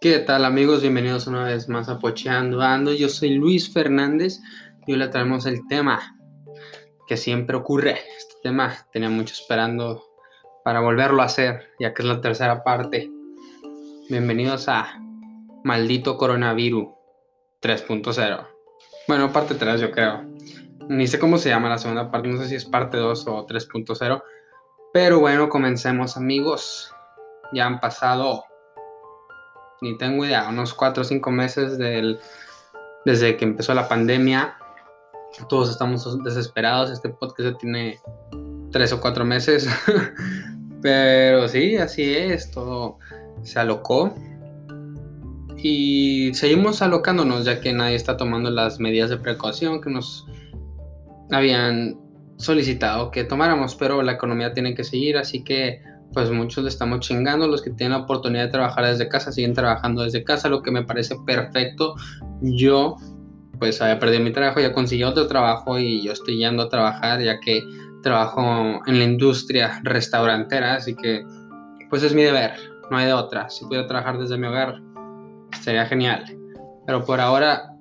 ¿Qué tal amigos? Bienvenidos una vez más a Pocheando Ando. Yo soy Luis Fernández y hoy le traemos el tema que siempre ocurre. Este tema tenía mucho esperando para volverlo a hacer, ya que es la tercera parte. Bienvenidos a Maldito Coronavirus 3.0. Bueno, parte 3 yo creo. Ni sé cómo se llama la segunda parte, no sé si es parte 2 o 3.0. Pero bueno, comencemos amigos. Ya han pasado, ni tengo idea, unos 4 o 5 meses del, desde que empezó la pandemia. Todos estamos desesperados. Este podcast ya tiene 3 o 4 meses. Pero sí, así es. Todo se alocó. Y seguimos alocándonos ya que nadie está tomando las medidas de precaución que nos habían solicitado que tomáramos, pero la economía tiene que seguir, así que pues muchos le estamos chingando, los que tienen la oportunidad de trabajar desde casa siguen trabajando desde casa, lo que me parece perfecto. Yo pues había perdido mi trabajo, ya conseguí otro trabajo y yo estoy yendo a trabajar ya que trabajo en la industria restaurantera, así que pues es mi deber, no hay de otra. Si pudiera trabajar desde mi hogar, sería genial. Pero por ahora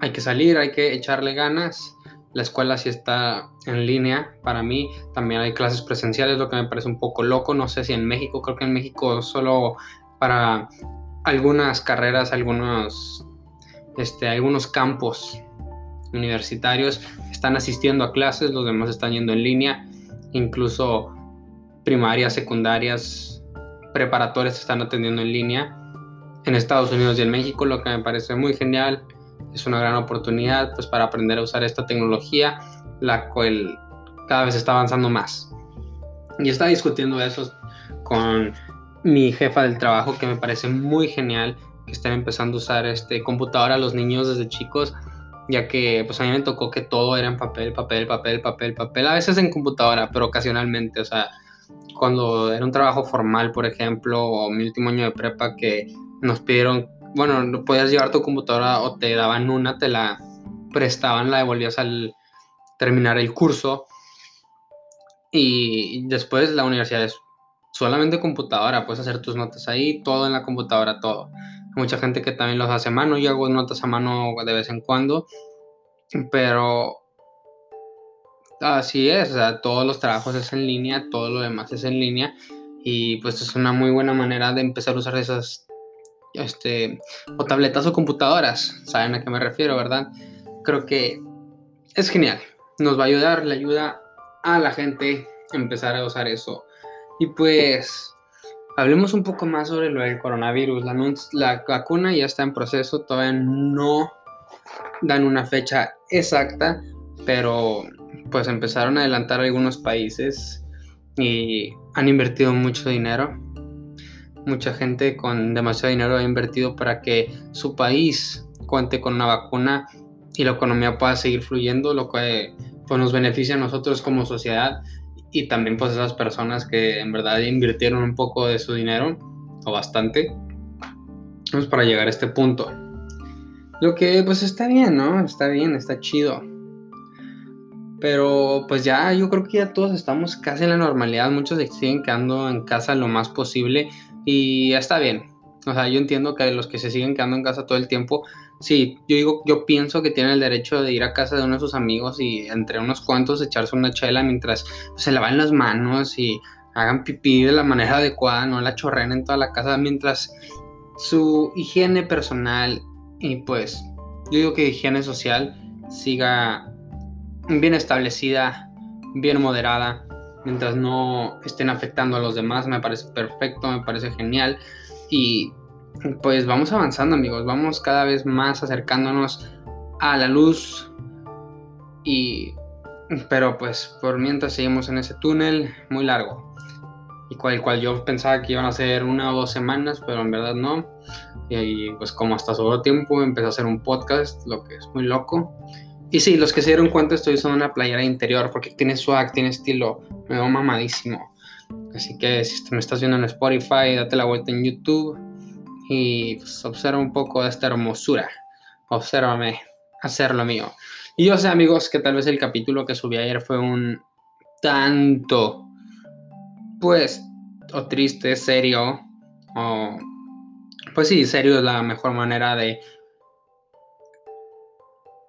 hay que salir, hay que echarle ganas la escuela sí está en línea para mí. También hay clases presenciales, lo que me parece un poco loco. No sé si en México, creo que en México solo para algunas carreras, algunos, este, algunos campos universitarios están asistiendo a clases, los demás están yendo en línea. Incluso primarias, secundarias, preparatorias están atendiendo en línea en Estados Unidos y en México, lo que me parece muy genial es una gran oportunidad pues para aprender a usar esta tecnología, la cual cada vez está avanzando más. Y estaba discutiendo eso con mi jefa del trabajo que me parece muy genial que estén empezando a usar este computadora los niños desde chicos, ya que pues a mí me tocó que todo era en papel, papel, papel, papel, papel, a veces en computadora, pero ocasionalmente, o sea, cuando era un trabajo formal, por ejemplo, o mi último año de prepa que nos pidieron bueno, no podías llevar tu computadora o te daban una, te la prestaban, la devolvías al terminar el curso. Y después la universidad es solamente computadora, puedes hacer tus notas ahí, todo en la computadora, todo. Hay mucha gente que también los hace a mano, yo hago notas a mano de vez en cuando, pero así es, todos los trabajos es en línea, todo lo demás es en línea y pues es una muy buena manera de empezar a usar esas este, o tabletas o computadoras, saben a qué me refiero, ¿verdad? Creo que es genial, nos va a ayudar, le ayuda a la gente a empezar a usar eso. Y pues, hablemos un poco más sobre lo del coronavirus. La, la vacuna ya está en proceso, todavía no dan una fecha exacta, pero pues empezaron a adelantar algunos países y han invertido mucho dinero Mucha gente con demasiado dinero ha invertido para que su país cuente con una vacuna y la economía pueda seguir fluyendo, lo que pues, nos beneficia a nosotros como sociedad y también pues esas personas que en verdad invirtieron un poco de su dinero o bastante pues, para llegar a este punto. Lo que pues está bien, ¿no? Está bien, está chido. Pero pues ya yo creo que ya todos estamos casi en la normalidad. Muchos siguen quedando en casa lo más posible y está bien. O sea, yo entiendo que los que se siguen quedando en casa todo el tiempo, sí, yo digo, yo pienso que tienen el derecho de ir a casa de uno de sus amigos y entre unos cuantos echarse una chela mientras se lavan las manos y hagan pipí de la manera adecuada, no la chorren en toda la casa, mientras su higiene personal y pues yo digo que higiene social siga bien establecida, bien moderada mientras no estén afectando a los demás, me parece perfecto, me parece genial. Y pues vamos avanzando amigos, vamos cada vez más acercándonos a la luz. Y pero pues por mientras seguimos en ese túnel muy largo. Y cual, cual yo pensaba que iban a ser una o dos semanas, pero en verdad no. Y pues como hasta sobró tiempo, empecé a hacer un podcast, lo que es muy loco. Y sí, los que se dieron cuenta estoy usando una playera interior porque tiene swag, tiene estilo, me veo mamadísimo. Así que si me estás viendo en Spotify, date la vuelta en YouTube y pues, observa un poco de esta hermosura. Obsérvame hacer lo mío. Y yo sé, amigos, que tal vez el capítulo que subí ayer fue un tanto, pues, o triste, serio, o Pues sí, serio es la mejor manera de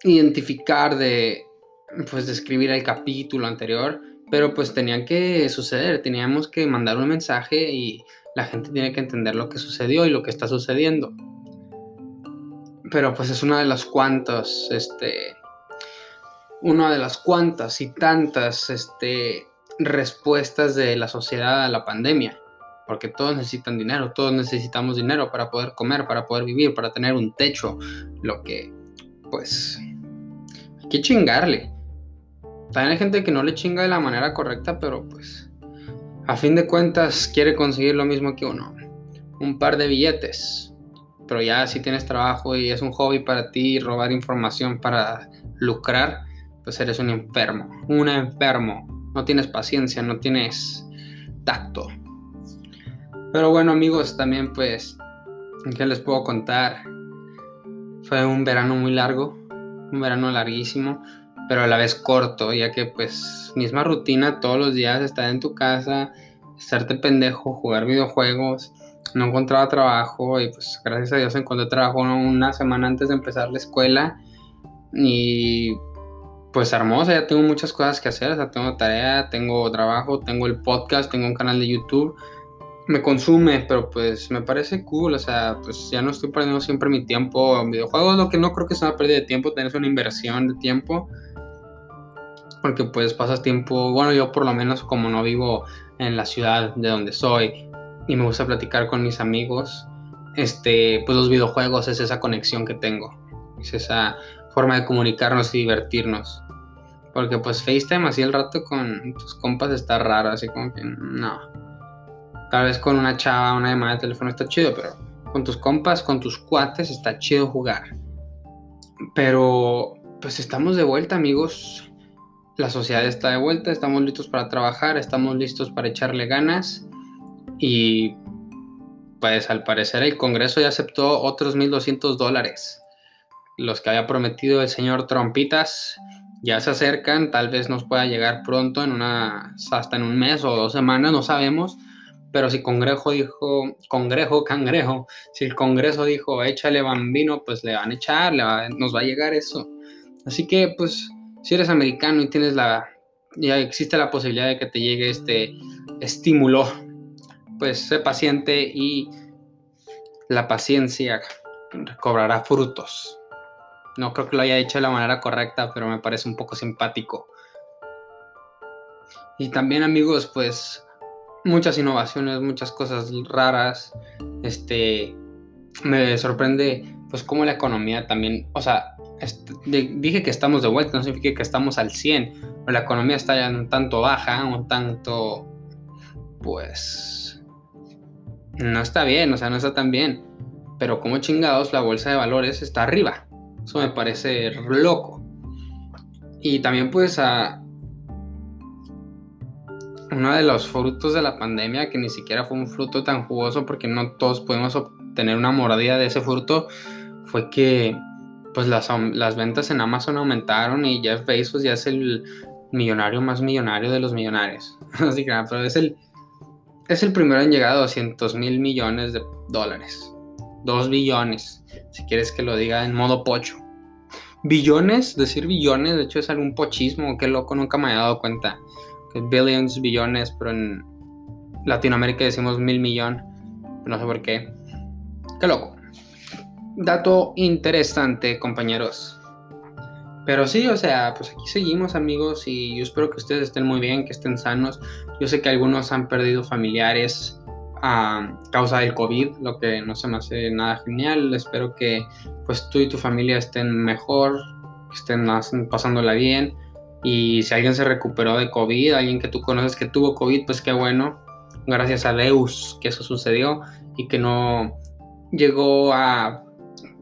identificar, de pues describir el capítulo anterior, pero pues tenían que suceder, teníamos que mandar un mensaje y la gente tiene que entender lo que sucedió y lo que está sucediendo. Pero pues es una de las cuantas, este, una de las cuantas y tantas, este, respuestas de la sociedad a la pandemia. Porque todos necesitan dinero, todos necesitamos dinero para poder comer, para poder vivir, para tener un techo. Lo que, pues, hay que chingarle. También hay gente que no le chinga de la manera correcta, pero pues, a fin de cuentas, quiere conseguir lo mismo que uno. Un par de billetes. Pero ya si tienes trabajo y es un hobby para ti robar información para lucrar, pues eres un enfermo. Un enfermo no tienes paciencia, no tienes tacto. Pero bueno amigos, también pues, ¿qué les puedo contar? Fue un verano muy largo, un verano larguísimo, pero a la vez corto, ya que pues misma rutina todos los días, estar en tu casa, estarte pendejo, jugar videojuegos, no encontraba trabajo y pues gracias a Dios encontré trabajo una semana antes de empezar la escuela y pues hermosa, ya tengo muchas cosas que hacer, o sea, tengo tarea, tengo trabajo, tengo el podcast, tengo un canal de YouTube, me consume, pero pues me parece cool, o sea, pues ya no estoy perdiendo siempre mi tiempo en videojuegos, lo que no creo que sea una pérdida de tiempo, tener una inversión de tiempo, porque pues pasas tiempo, bueno, yo por lo menos como no vivo en la ciudad de donde soy y me gusta platicar con mis amigos, este, pues los videojuegos es esa conexión que tengo, es esa forma de comunicarnos y divertirnos. Porque pues FaceTime así el rato con tus compas está raro, así como que no. Tal vez con una chava, una llamada de teléfono está chido, pero con tus compas, con tus cuates está chido jugar. Pero pues estamos de vuelta amigos. La sociedad está de vuelta, estamos listos para trabajar, estamos listos para echarle ganas. Y pues al parecer el Congreso ya aceptó otros 1.200 dólares. Los que había prometido el señor Trompitas ya se acercan, tal vez nos pueda llegar pronto, en una, hasta en un mes o dos semanas, no sabemos. Pero si Congreso dijo, Congreso, Cangrejo, si el Congreso dijo, échale bambino, pues le van a echar, nos va a llegar eso. Así que, pues, si eres americano y tienes la, ya existe la posibilidad de que te llegue este estímulo, pues sé paciente y la paciencia cobrará frutos. No creo que lo haya hecho de la manera correcta, pero me parece un poco simpático. Y también amigos, pues muchas innovaciones, muchas cosas raras. Este me sorprende pues cómo la economía también, o sea, dije que estamos de vuelta, no significa que estamos al 100, pero la economía está ya un tanto baja, un tanto pues no está bien, o sea, no está tan bien. Pero como chingados la bolsa de valores está arriba. Eso me parece loco. Y también pues a uno de los frutos de la pandemia, que ni siquiera fue un fruto tan jugoso porque no todos podemos obtener una moradía de ese fruto, fue que pues las, ventas en Amazon aumentaron y Jeff Bezos ya es el millonario más millonario de los millonarios. Así que, pero es el, es el primero en llegar a 200 mil millones de dólares. 2 billones, si quieres que lo diga en modo pocho. Billones, decir billones, de hecho es algún pochismo, qué loco, nunca me había dado cuenta. Que billions, billones, pero en Latinoamérica decimos mil millón, no sé por qué. Qué loco. Dato interesante, compañeros. Pero sí, o sea, pues aquí seguimos amigos y yo espero que ustedes estén muy bien, que estén sanos. Yo sé que algunos han perdido familiares, a causa del COVID, lo que no se me hace nada genial. Espero que pues tú y tu familia estén mejor, que estén pasándola bien. Y si alguien se recuperó de COVID, alguien que tú conoces que tuvo COVID, pues qué bueno. Gracias a Deus que eso sucedió y que no llegó a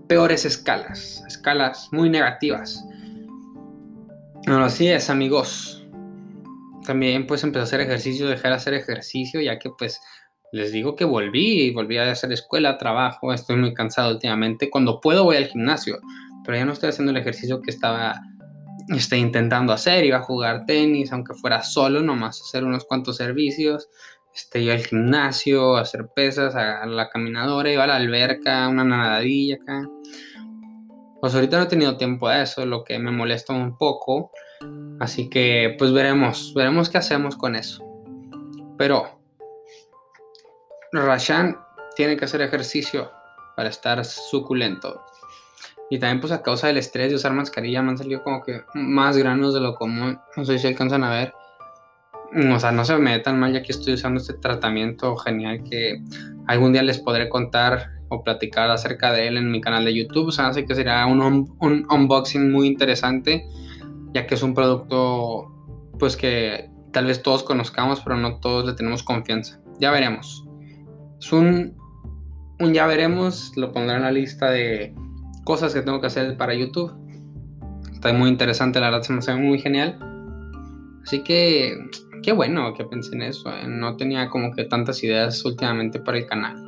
peores escalas, escalas muy negativas. Bueno, así es, amigos. También pues empecé a hacer ejercicio, dejar de hacer ejercicio, ya que pues les digo que volví, volví a hacer escuela, trabajo, estoy muy cansado últimamente. Cuando puedo voy al gimnasio, pero ya no estoy haciendo el ejercicio que estaba intentando hacer. Iba a jugar tenis, aunque fuera solo, nomás hacer unos cuantos servicios. este, iba al gimnasio, a hacer pesas, a la caminadora, iba a la alberca, una nadadilla acá. Pues ahorita no he tenido tiempo de eso, lo que me molesta un poco. Así que pues veremos, veremos qué hacemos con eso. Pero Rashan tiene que hacer ejercicio para estar suculento. Y también pues a causa del estrés de usar mascarilla me han salido como que más granos de lo común. No sé si alcanzan a ver. O sea, no se me ve tan mal ya que estoy usando este tratamiento genial que algún día les podré contar o platicar acerca de él en mi canal de YouTube. O sea, así que será un, un unboxing muy interesante ya que es un producto pues que tal vez todos conozcamos pero no todos le tenemos confianza. Ya veremos. Es un, un ya veremos, lo pondré en la lista de cosas que tengo que hacer para YouTube. Está muy interesante, la verdad se me hace muy genial. Así que, qué bueno que pensé en eso. ¿eh? No tenía como que tantas ideas últimamente para el canal.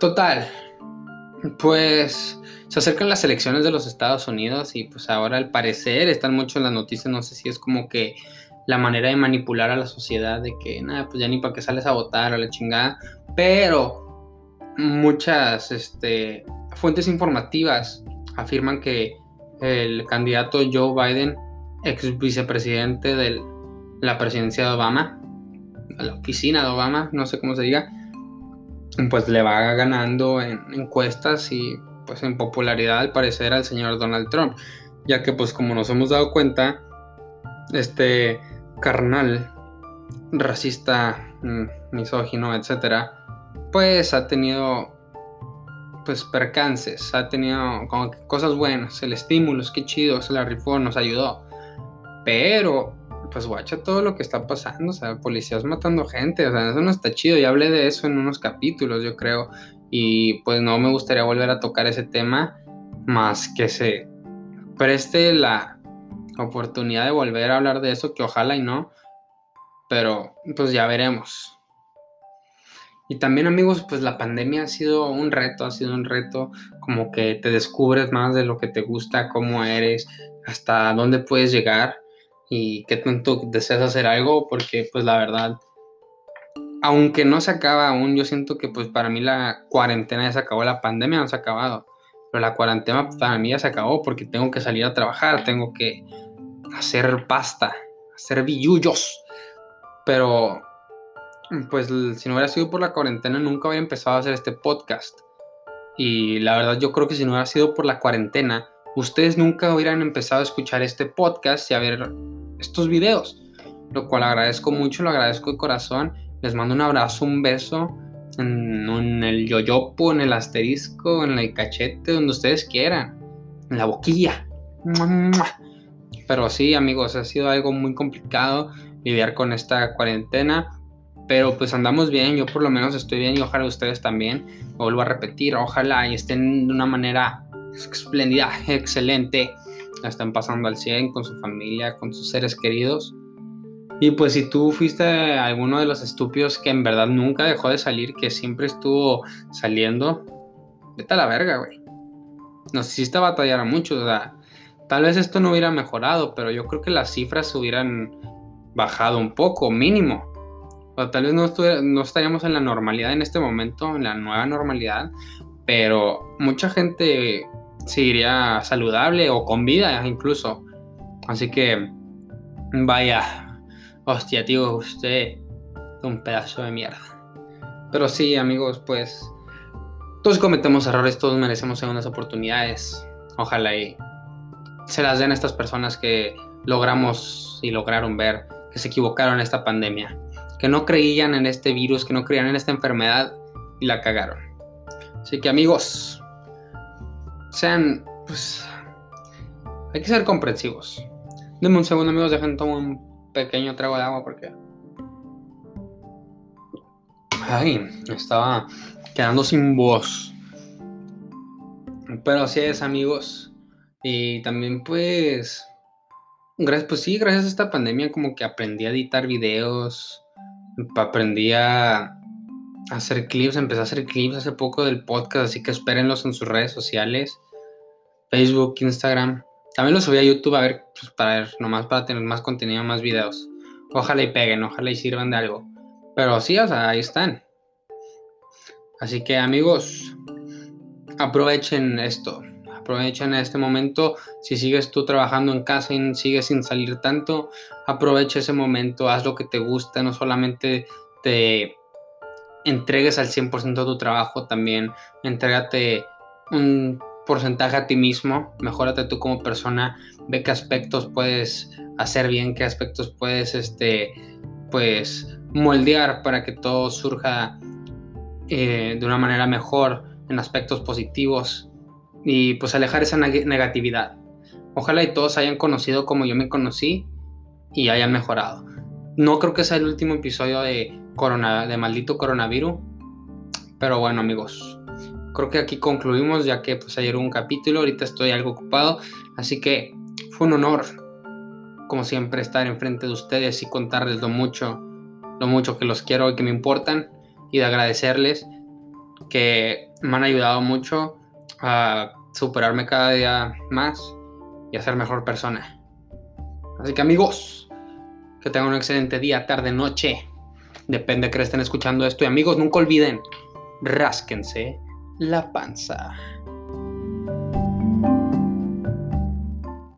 Total, pues se acercan las elecciones de los Estados Unidos y pues ahora al parecer están mucho en las noticias. No sé si es como que la manera de manipular a la sociedad de que nada, pues ya ni para qué sales a votar a la chingada. Pero muchas este, fuentes informativas afirman que el candidato Joe Biden, ex vicepresidente de la presidencia de Obama, la oficina de Obama, no sé cómo se diga, pues le va ganando en encuestas y pues en popularidad al parecer al señor Donald Trump, ya que pues como nos hemos dado cuenta, este carnal, racista, mm, misógino, etcétera, pues ha tenido pues percances, ha tenido como cosas buenas, el estímulo, qué chido, se la rifó, nos ayudó. Pero, pues guacha todo lo que está pasando, o sea, policías matando gente, o sea, eso no está chido, ya hablé de eso en unos capítulos, yo creo, y pues no me gustaría volver a tocar ese tema, más que se preste la oportunidad de volver a hablar de eso, que ojalá y no, pero pues ya veremos. Y también amigos, pues la pandemia ha sido un reto, ha sido un reto como que te descubres más de lo que te gusta, cómo eres, hasta dónde puedes llegar y qué tanto deseas hacer algo, porque pues la verdad, aunque no se acaba aún, yo siento que pues para mí la cuarentena ya se acabó, la pandemia no se ha acabado, pero la cuarentena para mí ya se acabó porque tengo que salir a trabajar, tengo que hacer pasta, hacer billullos, pero pues si no hubiera sido por la cuarentena nunca hubiera empezado a hacer este podcast. Y la verdad yo creo que si no hubiera sido por la cuarentena, ustedes nunca hubieran empezado a escuchar este podcast y a ver estos videos. Lo cual agradezco mucho, lo agradezco de corazón. Les mando un abrazo, un beso en, en el yoyopo, en el asterisco, en el cachete, donde ustedes quieran. En la boquilla. Pero sí, amigos, ha sido algo muy complicado lidiar con esta cuarentena pero pues andamos bien, yo por lo menos estoy bien y ojalá ustedes también. vuelvo a repetir, ojalá y estén de una manera espléndida, excelente. La están pasando al 100 con su familia, con sus seres queridos. Y pues si tú fuiste alguno de los estúpidos que en verdad nunca dejó de salir, que siempre estuvo saliendo, vete a la verga, güey. Nos hiciste batallar a muchos, o sea, tal vez esto no hubiera mejorado, pero yo creo que las cifras hubieran bajado un poco, mínimo tal vez no, no estaríamos en la normalidad en este momento, en la nueva normalidad, pero mucha gente seguiría saludable o con vida incluso. Así que, vaya, hostia, tío, usted es un pedazo de mierda. Pero sí, amigos, pues todos cometemos errores, todos merecemos segundas oportunidades. Ojalá y se las den a estas personas que logramos y lograron ver que se equivocaron en esta pandemia que no creían en este virus, que no creían en esta enfermedad y la cagaron. Así que amigos, sean, pues, hay que ser comprensivos. Denme un segundo amigos, dejen tomar un pequeño trago de agua porque... Ay, estaba quedando sin voz. Pero así es amigos. Y también pues... Gracias, pues sí, gracias a esta pandemia como que aprendí a editar videos aprendí a hacer clips, empecé a hacer clips hace poco del podcast, así que espérenlos en sus redes sociales, Facebook, Instagram. También los subí a YouTube a ver, pues, para ver, nomás para tener más contenido, más videos. Ojalá y peguen, ojalá y sirvan de algo. Pero sí, o sea, ahí están. Así que amigos, aprovechen esto. Aprovechen este momento. Si sigues tú trabajando en casa y sigues sin salir tanto, aprovecha ese momento. Haz lo que te gusta. No solamente te entregues al 100% de tu trabajo, también entrégate un porcentaje a ti mismo. Mejórate tú como persona. Ve qué aspectos puedes hacer bien, qué aspectos puedes, este, pues, moldear para que todo surja eh, de una manera mejor en aspectos positivos y pues alejar esa negatividad. Ojalá y todos hayan conocido como yo me conocí y hayan mejorado. No creo que sea el último episodio de, corona, de maldito coronavirus, pero bueno amigos, creo que aquí concluimos ya que pues ayer hubo un capítulo, ahorita estoy algo ocupado, así que fue un honor, como siempre, estar enfrente de ustedes y contarles lo mucho, lo mucho que los quiero y que me importan y de agradecerles que me han ayudado mucho a superarme cada día más y a ser mejor persona. Así que amigos, que tengan un excelente día, tarde, noche. Depende de que estén escuchando esto. Y amigos, nunca olviden, rásquense la panza.